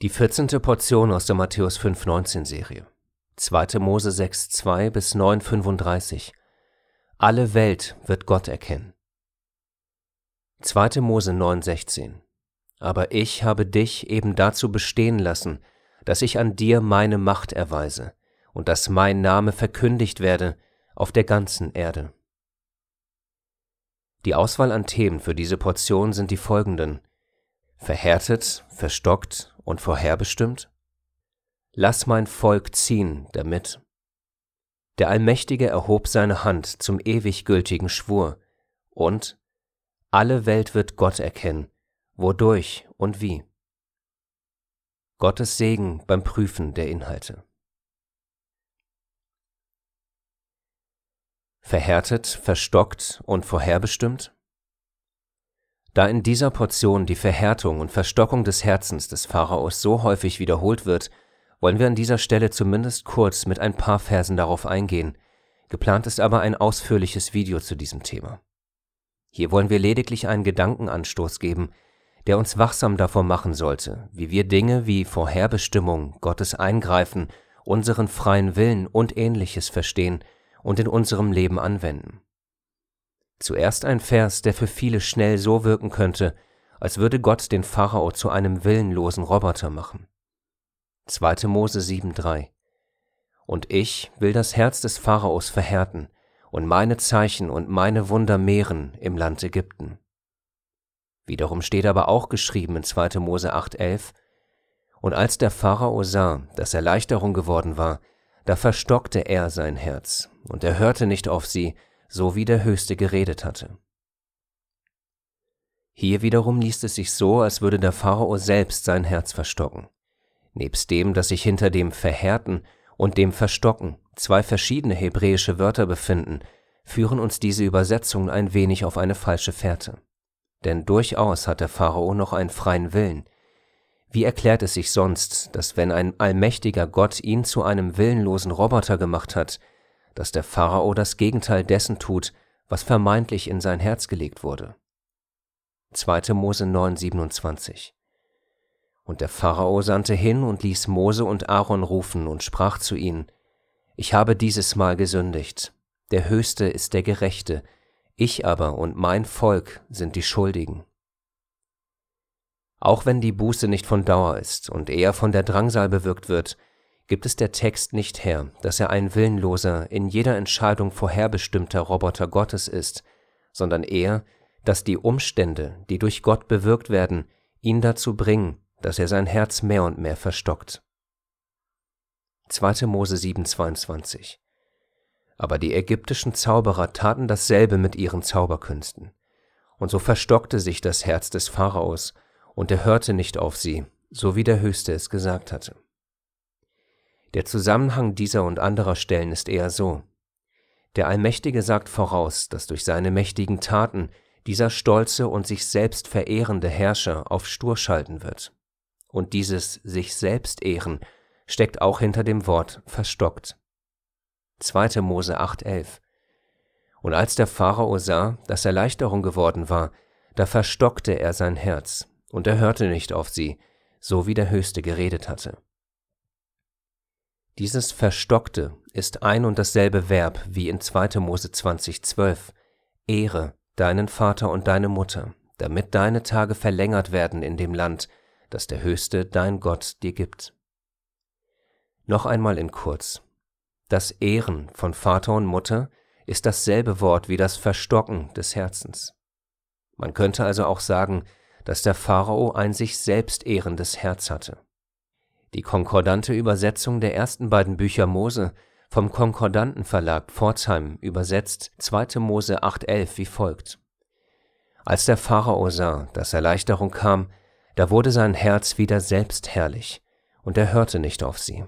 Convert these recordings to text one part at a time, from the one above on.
Die 14. Portion aus der Matthäus 5,19 Serie. 2. Mose 6,2 bis 9,35. Alle Welt wird Gott erkennen. 2. Mose 9,16. Aber ich habe dich eben dazu bestehen lassen, dass ich an dir meine Macht erweise und dass mein Name verkündigt werde auf der ganzen Erde. Die Auswahl an Themen für diese Portion sind die folgenden. Verhärtet, verstockt und vorherbestimmt? Lass mein Volk ziehen damit. Der Allmächtige erhob seine Hand zum ewig gültigen Schwur und alle Welt wird Gott erkennen, wodurch und wie. Gottes Segen beim Prüfen der Inhalte. Verhärtet, verstockt und vorherbestimmt? Da in dieser Portion die Verhärtung und Verstockung des Herzens des Pharaos so häufig wiederholt wird, wollen wir an dieser Stelle zumindest kurz mit ein paar Versen darauf eingehen. Geplant ist aber ein ausführliches Video zu diesem Thema. Hier wollen wir lediglich einen Gedankenanstoß geben, der uns wachsam davor machen sollte, wie wir Dinge wie Vorherbestimmung, Gottes Eingreifen, unseren freien Willen und ähnliches verstehen und in unserem Leben anwenden. Zuerst ein Vers, der für viele schnell so wirken könnte, als würde Gott den Pharao zu einem willenlosen Roboter machen. 2. Mose 7,3 Und ich will das Herz des Pharaos verhärten und meine Zeichen und meine Wunder mehren im Land Ägypten. Wiederum steht aber auch geschrieben in 2. Mose 8,11 Und als der Pharao sah, dass Erleichterung geworden war, da verstockte er sein Herz, und er hörte nicht auf sie, so wie der Höchste geredet hatte. Hier wiederum liest es sich so, als würde der Pharao selbst sein Herz verstocken. Nebst dem, dass sich hinter dem Verhärten und dem Verstocken zwei verschiedene hebräische Wörter befinden, führen uns diese Übersetzungen ein wenig auf eine falsche Fährte. Denn durchaus hat der Pharao noch einen freien Willen. Wie erklärt es sich sonst, dass wenn ein allmächtiger Gott ihn zu einem willenlosen Roboter gemacht hat, dass der Pharao das Gegenteil dessen tut, was vermeintlich in sein Herz gelegt wurde. 2. Mose 9, 27 Und der Pharao sandte hin und ließ Mose und Aaron rufen und sprach zu ihnen, Ich habe dieses Mal gesündigt, der Höchste ist der Gerechte, ich aber und mein Volk sind die Schuldigen. Auch wenn die Buße nicht von Dauer ist und eher von der Drangsal bewirkt wird, gibt es der Text nicht her, dass er ein willenloser, in jeder Entscheidung vorherbestimmter Roboter Gottes ist, sondern eher, dass die Umstände, die durch Gott bewirkt werden, ihn dazu bringen, dass er sein Herz mehr und mehr verstockt. 2. Mose 7,22 Aber die ägyptischen Zauberer taten dasselbe mit ihren Zauberkünsten. Und so verstockte sich das Herz des Pharaos, und er hörte nicht auf sie, so wie der Höchste es gesagt hatte. Der Zusammenhang dieser und anderer Stellen ist eher so. Der Allmächtige sagt voraus, dass durch seine mächtigen Taten dieser stolze und sich selbst verehrende Herrscher auf stur schalten wird. Und dieses sich selbst ehren steckt auch hinter dem Wort verstockt. 2. Mose 8,11 Und als der Pharao sah, dass Erleichterung geworden war, da verstockte er sein Herz, und er hörte nicht auf sie, so wie der Höchste geredet hatte. Dieses Verstockte ist ein und dasselbe Verb wie in 2. Mose 20,12. Ehre deinen Vater und deine Mutter, damit deine Tage verlängert werden in dem Land, das der Höchste, dein Gott, dir gibt. Noch einmal in kurz. Das Ehren von Vater und Mutter ist dasselbe Wort wie das Verstocken des Herzens. Man könnte also auch sagen, dass der Pharao ein sich selbst ehrendes Herz hatte. Die konkordante Übersetzung der ersten beiden Bücher Mose vom Konkordanten Verlag Pforzheim übersetzt 2. Mose 8,11 wie folgt. Als der Pharao sah, dass Erleichterung kam, da wurde sein Herz wieder selbst herrlich, und er hörte nicht auf sie.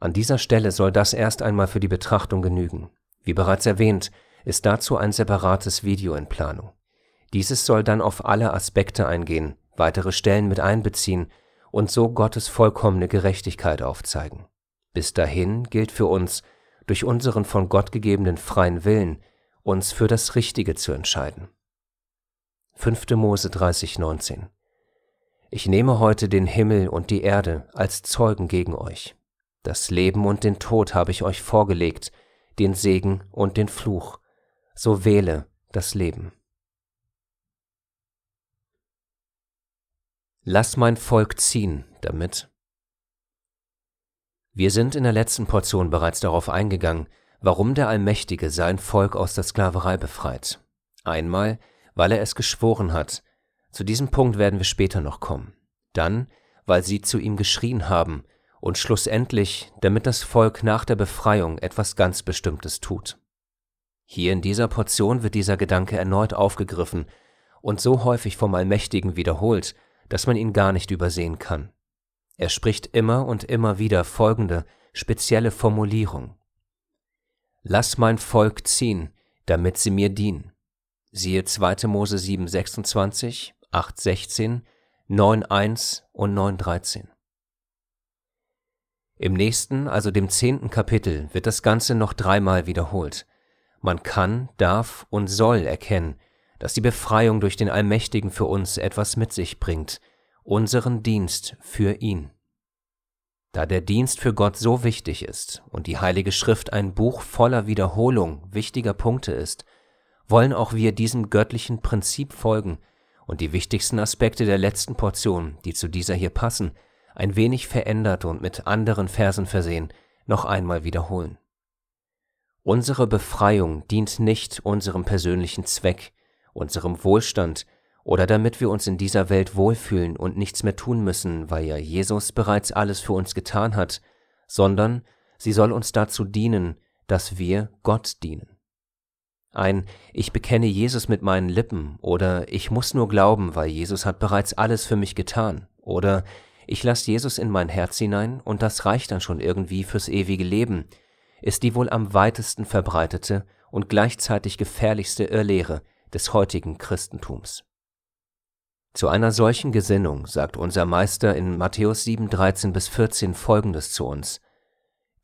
An dieser Stelle soll das erst einmal für die Betrachtung genügen. Wie bereits erwähnt, ist dazu ein separates Video in Planung. Dieses soll dann auf alle Aspekte eingehen, weitere Stellen mit einbeziehen und so Gottes vollkommene Gerechtigkeit aufzeigen. Bis dahin gilt für uns, durch unseren von Gott gegebenen freien Willen, uns für das Richtige zu entscheiden. 5. Mose 30, 19 Ich nehme heute den Himmel und die Erde als Zeugen gegen euch. Das Leben und den Tod habe ich euch vorgelegt, den Segen und den Fluch. So wähle das Leben. Lass mein Volk ziehen damit. Wir sind in der letzten Portion bereits darauf eingegangen, warum der Allmächtige sein Volk aus der Sklaverei befreit. Einmal, weil er es geschworen hat, zu diesem Punkt werden wir später noch kommen. Dann, weil sie zu ihm geschrien haben und schlussendlich, damit das Volk nach der Befreiung etwas ganz Bestimmtes tut. Hier in dieser Portion wird dieser Gedanke erneut aufgegriffen und so häufig vom Allmächtigen wiederholt, dass man ihn gar nicht übersehen kann. Er spricht immer und immer wieder folgende spezielle Formulierung. Lass mein Volk ziehen, damit sie mir dienen. Siehe 2. Mose 7, 26, 8, 16, 9, 1 und 9, 13. Im nächsten, also dem zehnten Kapitel, wird das Ganze noch dreimal wiederholt. Man kann, darf und soll erkennen, dass die Befreiung durch den Allmächtigen für uns etwas mit sich bringt, unseren Dienst für ihn. Da der Dienst für Gott so wichtig ist und die Heilige Schrift ein Buch voller Wiederholung wichtiger Punkte ist, wollen auch wir diesem göttlichen Prinzip folgen und die wichtigsten Aspekte der letzten Portion, die zu dieser hier passen, ein wenig verändert und mit anderen Versen versehen, noch einmal wiederholen. Unsere Befreiung dient nicht unserem persönlichen Zweck, unserem Wohlstand oder damit wir uns in dieser Welt wohlfühlen und nichts mehr tun müssen, weil ja Jesus bereits alles für uns getan hat, sondern sie soll uns dazu dienen, dass wir Gott dienen. Ein Ich bekenne Jesus mit meinen Lippen oder Ich muss nur glauben, weil Jesus hat bereits alles für mich getan oder Ich lasse Jesus in mein Herz hinein und das reicht dann schon irgendwie fürs ewige Leben, ist die wohl am weitesten verbreitete und gleichzeitig gefährlichste Irrlehre des heutigen Christentums. Zu einer solchen Gesinnung sagt unser Meister in Matthäus 7, 13 bis 14 folgendes zu uns.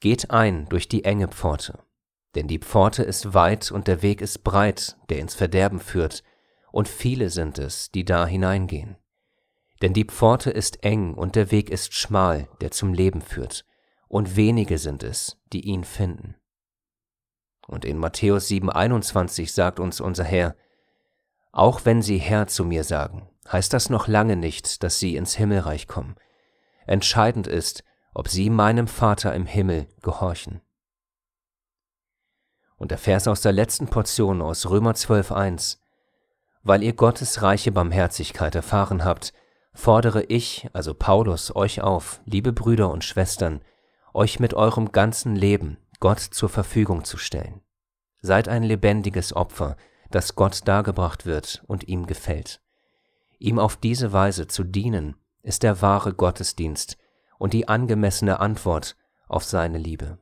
Geht ein durch die enge Pforte, denn die Pforte ist weit und der Weg ist breit, der ins Verderben führt, und viele sind es, die da hineingehen. Denn die Pforte ist eng und der Weg ist schmal, der zum Leben führt, und wenige sind es, die ihn finden. Und in Matthäus 7, 21 sagt uns unser Herr, auch wenn sie Herr zu mir sagen, heißt das noch lange nicht, dass sie ins Himmelreich kommen. Entscheidend ist, ob sie meinem Vater im Himmel gehorchen. Und der Vers aus der letzten Portion aus Römer 12.1 Weil ihr Gottes reiche Barmherzigkeit erfahren habt, fordere ich, also Paulus, euch auf, liebe Brüder und Schwestern, euch mit eurem ganzen Leben Gott zur Verfügung zu stellen. Seid ein lebendiges Opfer, das Gott dargebracht wird und ihm gefällt. Ihm auf diese Weise zu dienen, ist der wahre Gottesdienst und die angemessene Antwort auf seine Liebe.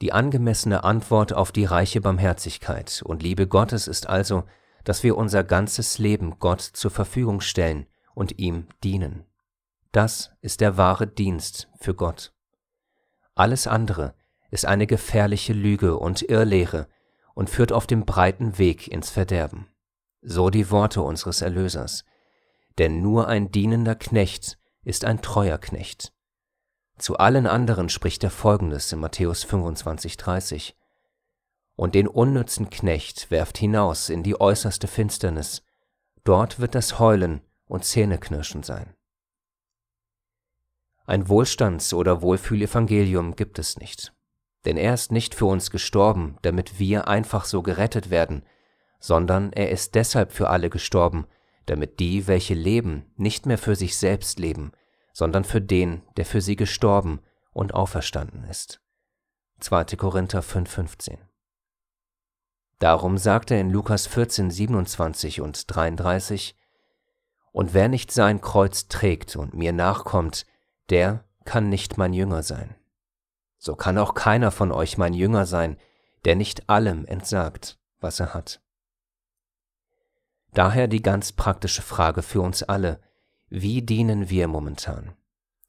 Die angemessene Antwort auf die reiche Barmherzigkeit und Liebe Gottes ist also, dass wir unser ganzes Leben Gott zur Verfügung stellen und ihm dienen. Das ist der wahre Dienst für Gott. Alles andere ist eine gefährliche Lüge und Irrlehre und führt auf dem breiten Weg ins Verderben. So die Worte unseres Erlösers. Denn nur ein dienender Knecht ist ein treuer Knecht. Zu allen anderen spricht er folgendes in Matthäus 25, 30. Und den unnützen Knecht werft hinaus in die äußerste Finsternis, dort wird das Heulen und Zähneknirschen sein. Ein Wohlstands- oder Wohlfühlevangelium gibt es nicht. Denn er ist nicht für uns gestorben, damit wir einfach so gerettet werden, sondern er ist deshalb für alle gestorben, damit die, welche leben, nicht mehr für sich selbst leben, sondern für den, der für sie gestorben und auferstanden ist. 2. Korinther 5,15 Darum sagt er in Lukas 14, 27 und 33, Und wer nicht sein Kreuz trägt und mir nachkommt, der kann nicht mein Jünger sein. So kann auch keiner von euch mein Jünger sein, der nicht allem entsagt, was er hat. Daher die ganz praktische Frage für uns alle, wie dienen wir momentan?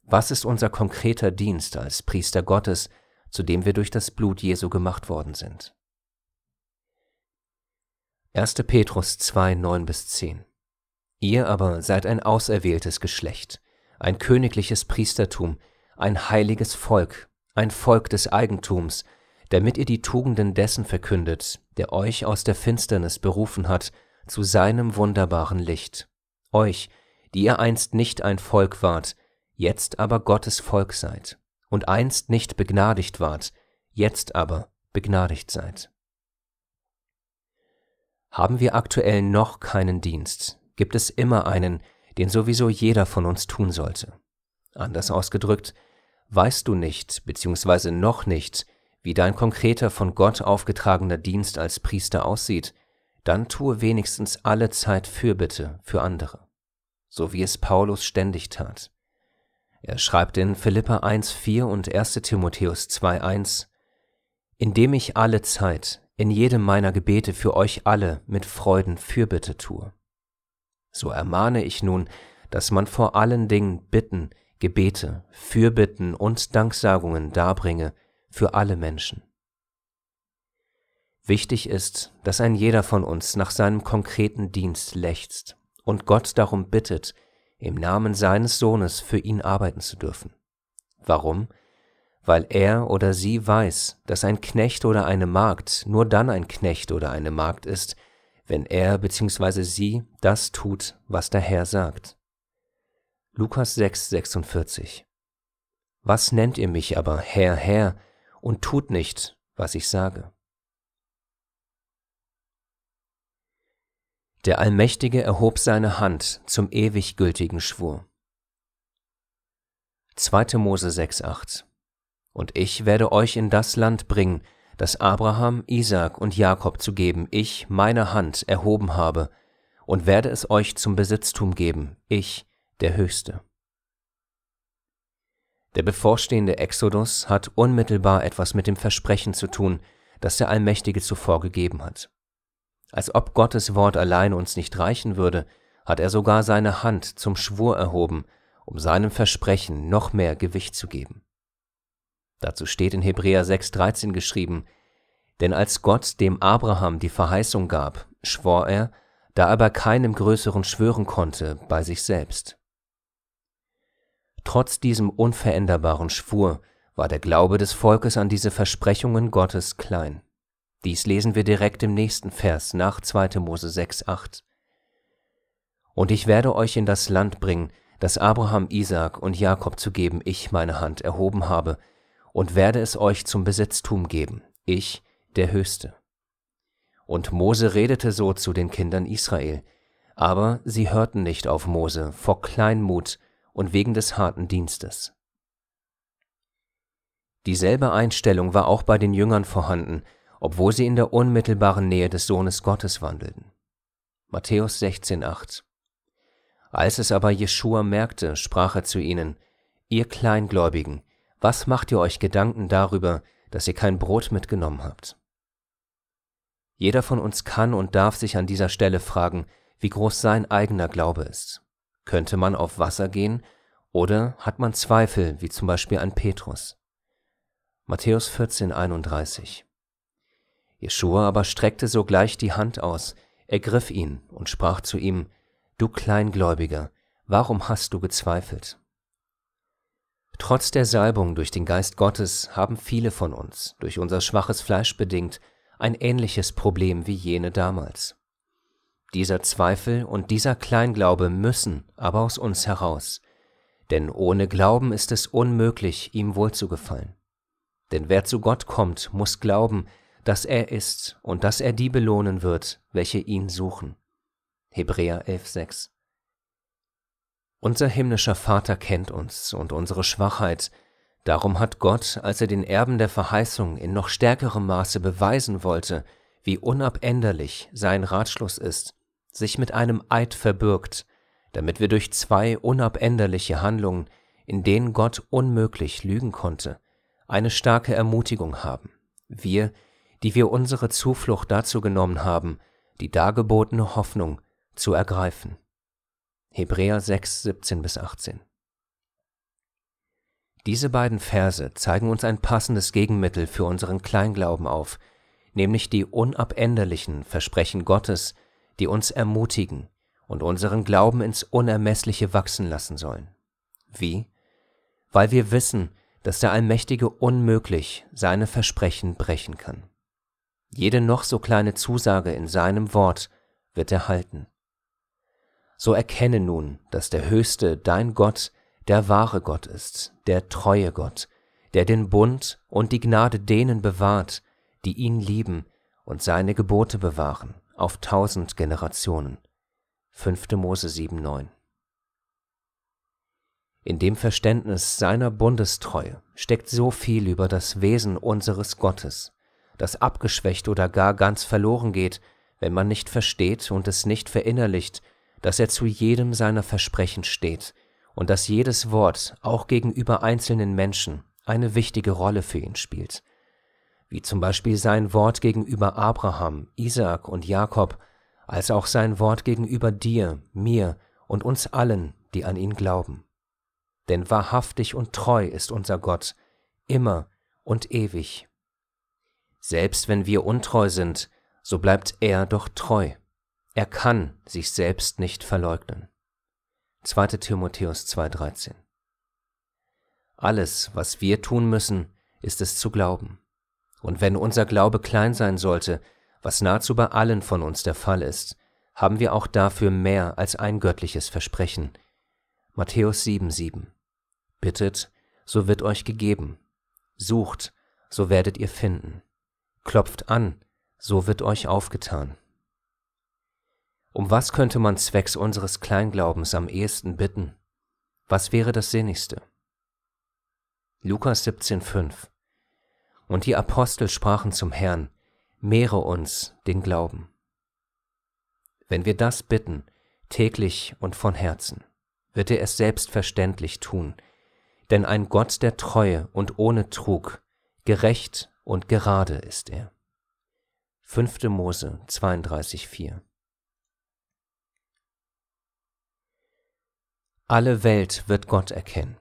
Was ist unser konkreter Dienst als Priester Gottes, zu dem wir durch das Blut Jesu gemacht worden sind? 1. Petrus 2, 9 bis 10 Ihr aber seid ein auserwähltes Geschlecht, ein königliches Priestertum, ein heiliges Volk, ein Volk des Eigentums, damit ihr die Tugenden dessen verkündet, der euch aus der Finsternis berufen hat zu seinem wunderbaren Licht. Euch, die ihr einst nicht ein Volk wart, jetzt aber Gottes Volk seid, und einst nicht begnadigt wart, jetzt aber begnadigt seid. Haben wir aktuell noch keinen Dienst, gibt es immer einen, den sowieso jeder von uns tun sollte. Anders ausgedrückt, weißt du nicht bzw. noch nicht, wie dein konkreter von Gott aufgetragener Dienst als Priester aussieht, dann tue wenigstens alle Zeit Fürbitte für andere, so wie es Paulus ständig tat. Er schreibt in Philippa 1,4 und 1 Timotheus 2,1 Indem ich alle Zeit in jedem meiner Gebete für euch alle mit Freuden Fürbitte tue. So ermahne ich nun, dass man vor allen Dingen Bitten, Gebete, Fürbitten und Danksagungen darbringe für alle Menschen. Wichtig ist, dass ein jeder von uns nach seinem konkreten Dienst lechzt und Gott darum bittet, im Namen seines Sohnes für ihn arbeiten zu dürfen. Warum? weil er oder sie weiß, dass ein Knecht oder eine Magd nur dann ein Knecht oder eine Magd ist, wenn er bzw. sie das tut, was der Herr sagt. Lukas 6, 46 Was nennt ihr mich aber Herr, Herr, und tut nicht, was ich sage? Der Allmächtige erhob seine Hand zum ewig gültigen Schwur. 2. Mose 6, 8 und ich werde euch in das Land bringen, das Abraham, Isaak und Jakob zu geben, ich meine Hand erhoben habe, und werde es euch zum Besitztum geben, ich, der Höchste. Der bevorstehende Exodus hat unmittelbar etwas mit dem Versprechen zu tun, das der Allmächtige zuvor gegeben hat. Als ob Gottes Wort allein uns nicht reichen würde, hat er sogar seine Hand zum Schwur erhoben, um seinem Versprechen noch mehr Gewicht zu geben. Dazu steht in Hebräer 6,13 geschrieben, denn als Gott dem Abraham die Verheißung gab, schwor er, da er bei keinem größeren schwören konnte, bei sich selbst. Trotz diesem unveränderbaren Schwur war der Glaube des Volkes an diese Versprechungen Gottes klein. Dies lesen wir direkt im nächsten Vers nach 2. Mose 6,8. Und ich werde euch in das Land bringen, das Abraham, Isaak und Jakob zu geben ich meine Hand erhoben habe, und werde es euch zum Besitztum geben, ich, der Höchste. Und Mose redete so zu den Kindern Israel, aber sie hörten nicht auf Mose vor Kleinmut und wegen des harten Dienstes. Dieselbe Einstellung war auch bei den Jüngern vorhanden, obwohl sie in der unmittelbaren Nähe des Sohnes Gottes wandelten. Matthäus 16,8 Als es aber Jeschua merkte, sprach er zu ihnen, Ihr Kleingläubigen, was macht ihr euch Gedanken darüber, dass ihr kein Brot mitgenommen habt? Jeder von uns kann und darf sich an dieser Stelle fragen, wie groß sein eigener Glaube ist. Könnte man auf Wasser gehen oder hat man Zweifel, wie zum Beispiel an Petrus? Matthäus 14, 31. Jeschua aber streckte sogleich die Hand aus, ergriff ihn und sprach zu ihm, Du Kleingläubiger, warum hast du gezweifelt? Trotz der Salbung durch den Geist Gottes haben viele von uns, durch unser schwaches Fleisch bedingt, ein ähnliches Problem wie jene damals. Dieser Zweifel und dieser Kleinglaube müssen aber aus uns heraus, denn ohne Glauben ist es unmöglich, ihm wohlzugefallen. Denn wer zu Gott kommt, muss glauben, dass er ist und dass er die belohnen wird, welche ihn suchen. Hebräer 11,6 unser himmlischer Vater kennt uns und unsere Schwachheit, darum hat Gott, als er den Erben der Verheißung in noch stärkerem Maße beweisen wollte, wie unabänderlich sein Ratschluss ist, sich mit einem Eid verbürgt, damit wir durch zwei unabänderliche Handlungen, in denen Gott unmöglich lügen konnte, eine starke Ermutigung haben, wir, die wir unsere Zuflucht dazu genommen haben, die dargebotene Hoffnung zu ergreifen. Hebräer 6, 17 bis 18. Diese beiden Verse zeigen uns ein passendes Gegenmittel für unseren Kleinglauben auf, nämlich die unabänderlichen Versprechen Gottes, die uns ermutigen und unseren Glauben ins Unermessliche wachsen lassen sollen. Wie? Weil wir wissen, dass der Allmächtige unmöglich seine Versprechen brechen kann. Jede noch so kleine Zusage in seinem Wort wird er halten. So erkenne nun, dass der Höchste, dein Gott, der wahre Gott ist, der treue Gott, der den Bund und die Gnade denen bewahrt, die ihn lieben und seine Gebote bewahren, auf tausend Generationen. 5. Mose 7,9 in dem Verständnis seiner Bundestreue steckt so viel über das Wesen unseres Gottes, das abgeschwächt oder gar ganz verloren geht, wenn man nicht versteht und es nicht verinnerlicht, dass er zu jedem seiner Versprechen steht und dass jedes Wort auch gegenüber einzelnen Menschen eine wichtige Rolle für ihn spielt, wie zum Beispiel sein Wort gegenüber Abraham, Isaak und Jakob, als auch sein Wort gegenüber dir, mir und uns allen, die an ihn glauben denn wahrhaftig und treu ist unser Gott, immer und ewig. Selbst wenn wir untreu sind, so bleibt er doch treu. Er kann sich selbst nicht verleugnen. 2. Timotheus 2,13 Alles, was wir tun müssen, ist es zu glauben. Und wenn unser Glaube klein sein sollte, was nahezu bei allen von uns der Fall ist, haben wir auch dafür mehr als ein göttliches Versprechen. Matthäus 7,7 Bittet, so wird euch gegeben. Sucht, so werdet ihr finden. Klopft an, so wird euch aufgetan. Um was könnte man zwecks unseres Kleinglaubens am ehesten bitten? Was wäre das Sinnigste? Lukas 17,5 Und die Apostel sprachen zum Herrn, mehre uns den Glauben. Wenn wir das bitten, täglich und von Herzen, wird er es selbstverständlich tun, denn ein Gott der Treue und ohne Trug, gerecht und gerade ist er. 5. Mose 32,4 Alle Welt wird Gott erkennen.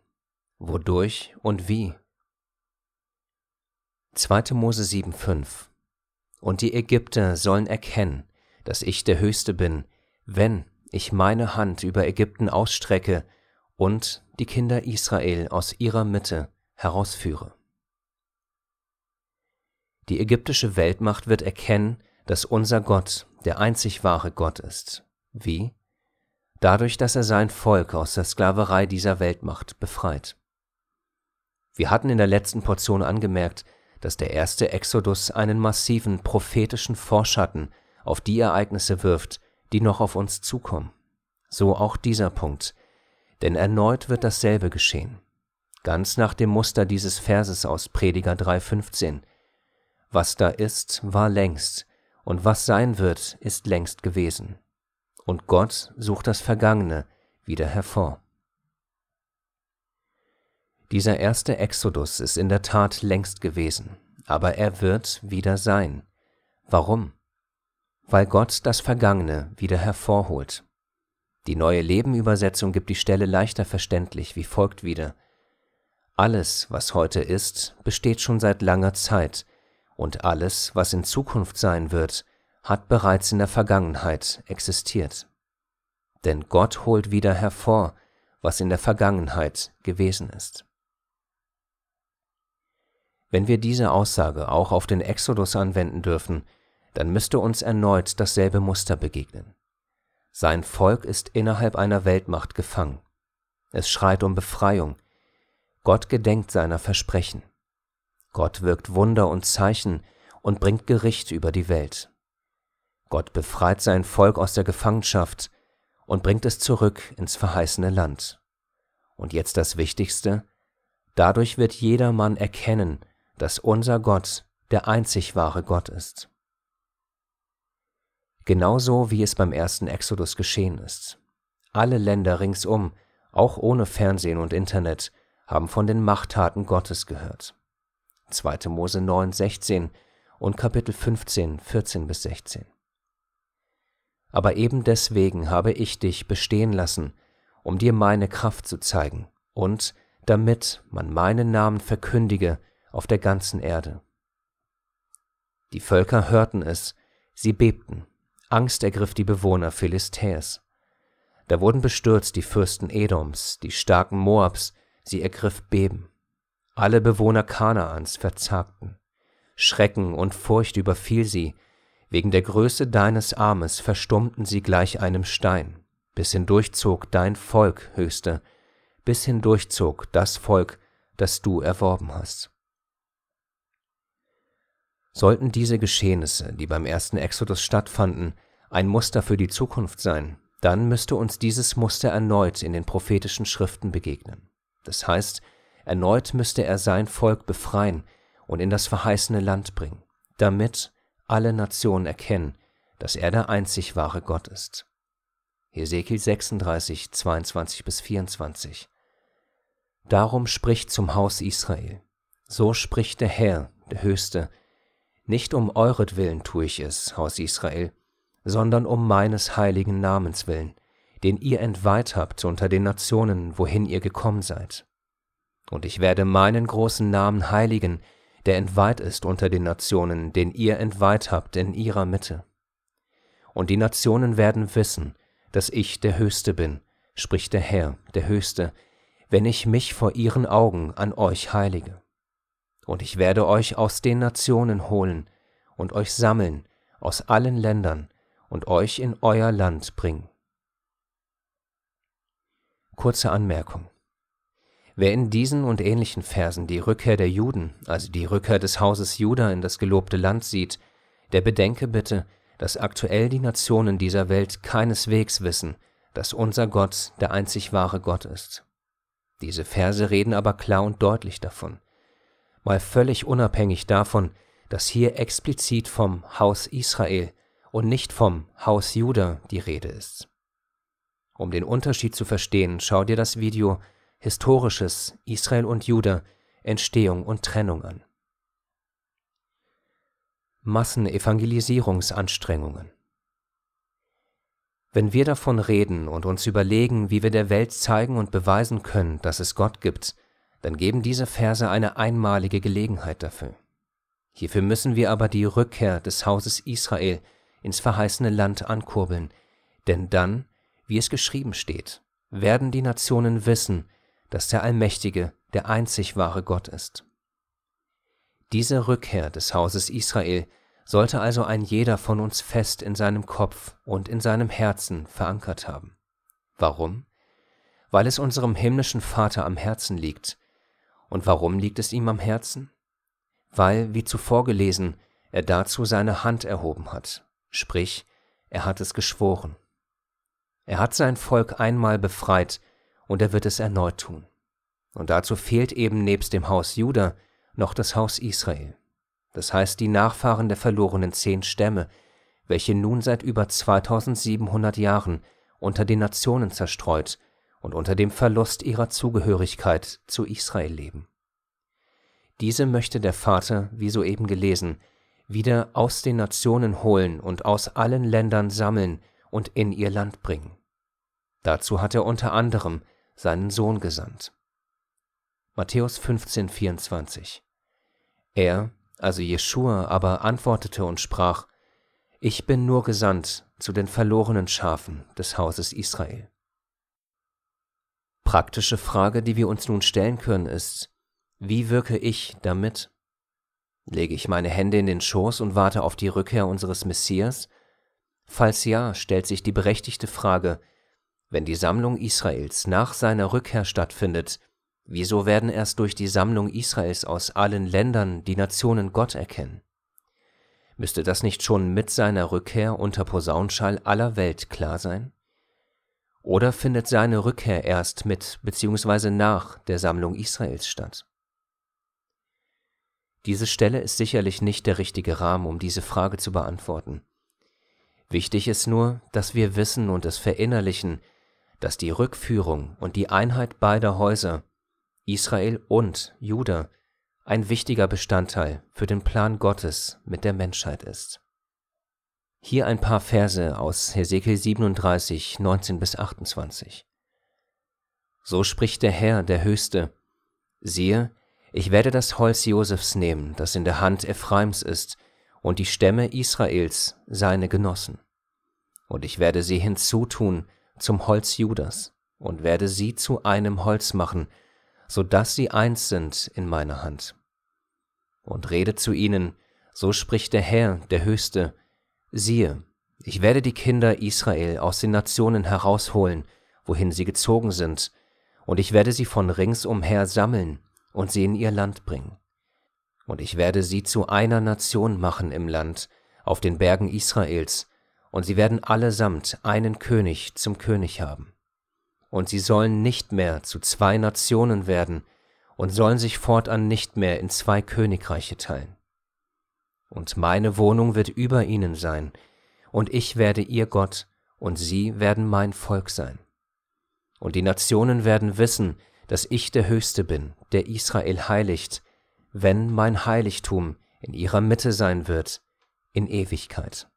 Wodurch und wie? 2. Mose 7,5 Und die Ägypter sollen erkennen, dass ich der Höchste bin, wenn ich meine Hand über Ägypten ausstrecke und die Kinder Israel aus ihrer Mitte herausführe. Die ägyptische Weltmacht wird erkennen, dass unser Gott der einzig wahre Gott ist. Wie? Dadurch, dass er sein Volk aus der Sklaverei dieser Weltmacht befreit. Wir hatten in der letzten Portion angemerkt, dass der erste Exodus einen massiven prophetischen Vorschatten auf die Ereignisse wirft, die noch auf uns zukommen. So auch dieser Punkt, denn erneut wird dasselbe geschehen, ganz nach dem Muster dieses Verses aus Prediger 3,15. Was da ist, war längst, und was sein wird, ist längst gewesen. Und Gott sucht das Vergangene wieder hervor. Dieser erste Exodus ist in der Tat längst gewesen, aber er wird wieder sein. Warum? Weil Gott das Vergangene wieder hervorholt. Die neue Lebenübersetzung gibt die Stelle leichter verständlich wie folgt wieder. Alles, was heute ist, besteht schon seit langer Zeit, und alles, was in Zukunft sein wird, hat bereits in der Vergangenheit existiert. Denn Gott holt wieder hervor, was in der Vergangenheit gewesen ist. Wenn wir diese Aussage auch auf den Exodus anwenden dürfen, dann müsste uns erneut dasselbe Muster begegnen. Sein Volk ist innerhalb einer Weltmacht gefangen. Es schreit um Befreiung. Gott gedenkt seiner Versprechen. Gott wirkt Wunder und Zeichen und bringt Gericht über die Welt. Gott befreit sein Volk aus der Gefangenschaft und bringt es zurück ins verheißene Land. Und jetzt das Wichtigste, dadurch wird jedermann erkennen, dass unser Gott der einzig wahre Gott ist genauso wie es beim ersten Exodus geschehen ist. Alle Länder ringsum, auch ohne Fernsehen und Internet, haben von den Machttaten Gottes gehört. 2. Mose 9, 16 und Kapitel 15, 14 bis 16. Aber eben deswegen habe ich dich bestehen lassen, um dir meine Kraft zu zeigen und damit man meinen Namen verkündige auf der ganzen Erde. Die Völker hörten es, sie bebten Angst ergriff die Bewohner Philistäers. Da wurden bestürzt die Fürsten Edoms, die starken Moabs, sie ergriff Beben. Alle Bewohner Kanaans verzagten. Schrecken und Furcht überfiel sie, wegen der Größe deines Armes verstummten sie gleich einem Stein, bis hindurchzog dein Volk, Höchste, bis hindurchzog das Volk, das du erworben hast. Sollten diese Geschehnisse, die beim ersten Exodus stattfanden, ein Muster für die Zukunft sein, dann müsste uns dieses Muster erneut in den prophetischen Schriften begegnen. Das heißt, erneut müsste er sein Volk befreien und in das verheißene Land bringen, damit alle Nationen erkennen, dass er der einzig wahre Gott ist. Hesekiel 36, 22 bis 24. Darum spricht zum Haus Israel. So spricht der Herr, der Höchste, nicht um euretwillen tue ich es, Haus Israel, sondern um meines heiligen Namens willen, den ihr entweiht habt unter den Nationen, wohin ihr gekommen seid. Und ich werde meinen großen Namen heiligen, der entweiht ist unter den Nationen, den ihr entweiht habt in ihrer Mitte. Und die Nationen werden wissen, dass ich der Höchste bin, spricht der Herr, der Höchste, wenn ich mich vor ihren Augen an euch heilige und ich werde euch aus den Nationen holen und euch sammeln aus allen Ländern und euch in euer Land bringen. Kurze Anmerkung. Wer in diesen und ähnlichen Versen die Rückkehr der Juden, also die Rückkehr des Hauses Juda in das gelobte Land sieht, der bedenke bitte, dass aktuell die Nationen dieser Welt keineswegs wissen, dass unser Gott der einzig wahre Gott ist. Diese Verse reden aber klar und deutlich davon, mal völlig unabhängig davon, dass hier explizit vom Haus Israel und nicht vom Haus Juda die Rede ist. Um den Unterschied zu verstehen, schau dir das Video Historisches Israel und Juda Entstehung und Trennung an. Massenevangelisierungsanstrengungen Wenn wir davon reden und uns überlegen, wie wir der Welt zeigen und beweisen können, dass es Gott gibt, dann geben diese Verse eine einmalige Gelegenheit dafür. Hierfür müssen wir aber die Rückkehr des Hauses Israel ins verheißene Land ankurbeln, denn dann, wie es geschrieben steht, werden die Nationen wissen, dass der Allmächtige der einzig wahre Gott ist. Diese Rückkehr des Hauses Israel sollte also ein jeder von uns fest in seinem Kopf und in seinem Herzen verankert haben. Warum? Weil es unserem himmlischen Vater am Herzen liegt, und warum liegt es ihm am Herzen? Weil, wie zuvor gelesen, er dazu seine Hand erhoben hat, sprich, er hat es geschworen. Er hat sein Volk einmal befreit, und er wird es erneut tun. Und dazu fehlt eben nebst dem Haus Juda noch das Haus Israel, das heißt die Nachfahren der verlorenen zehn Stämme, welche nun seit über 2700 Jahren unter den Nationen zerstreut und unter dem Verlust ihrer Zugehörigkeit zu Israel leben. Diese möchte der Vater, wie soeben gelesen, wieder aus den Nationen holen und aus allen Ländern sammeln und in ihr Land bringen. Dazu hat er unter anderem seinen Sohn gesandt. Matthäus 15, 24. Er, also Jeschua, aber antwortete und sprach, Ich bin nur gesandt zu den verlorenen Schafen des Hauses Israel praktische Frage, die wir uns nun stellen können, ist, wie wirke ich damit? Lege ich meine Hände in den Schoß und warte auf die Rückkehr unseres Messias? Falls ja, stellt sich die berechtigte Frage, wenn die Sammlung Israels nach seiner Rückkehr stattfindet, wieso werden erst durch die Sammlung Israels aus allen Ländern die Nationen Gott erkennen? Müsste das nicht schon mit seiner Rückkehr unter Posaunschall aller Welt klar sein? Oder findet seine Rückkehr erst mit bzw. nach der Sammlung Israels statt? Diese Stelle ist sicherlich nicht der richtige Rahmen, um diese Frage zu beantworten. Wichtig ist nur, dass wir wissen und es verinnerlichen, dass die Rückführung und die Einheit beider Häuser, Israel und Juda, ein wichtiger Bestandteil für den Plan Gottes mit der Menschheit ist. Hier ein paar Verse aus Hesekiel 37, 19 bis 28. So spricht der Herr, der Höchste, siehe, ich werde das Holz Josefs nehmen, das in der Hand Ephraims ist, und die Stämme Israels, seine Genossen. Und ich werde sie hinzutun zum Holz Judas und werde sie zu einem Holz machen, so dass sie eins sind in meiner Hand. Und rede zu ihnen, so spricht der Herr, der Höchste, siehe, ich werde die Kinder Israel aus den Nationen herausholen, wohin sie gezogen sind, und ich werde sie von ringsumher sammeln und sie in ihr Land bringen. Und ich werde sie zu einer Nation machen im Land, auf den Bergen Israels, und sie werden allesamt einen König zum König haben. Und sie sollen nicht mehr zu zwei Nationen werden und sollen sich fortan nicht mehr in zwei Königreiche teilen. Und meine Wohnung wird über ihnen sein, und ich werde ihr Gott, und sie werden mein Volk sein. Und die Nationen werden wissen, dass ich der Höchste bin, der Israel heiligt, wenn mein Heiligtum in ihrer Mitte sein wird in Ewigkeit.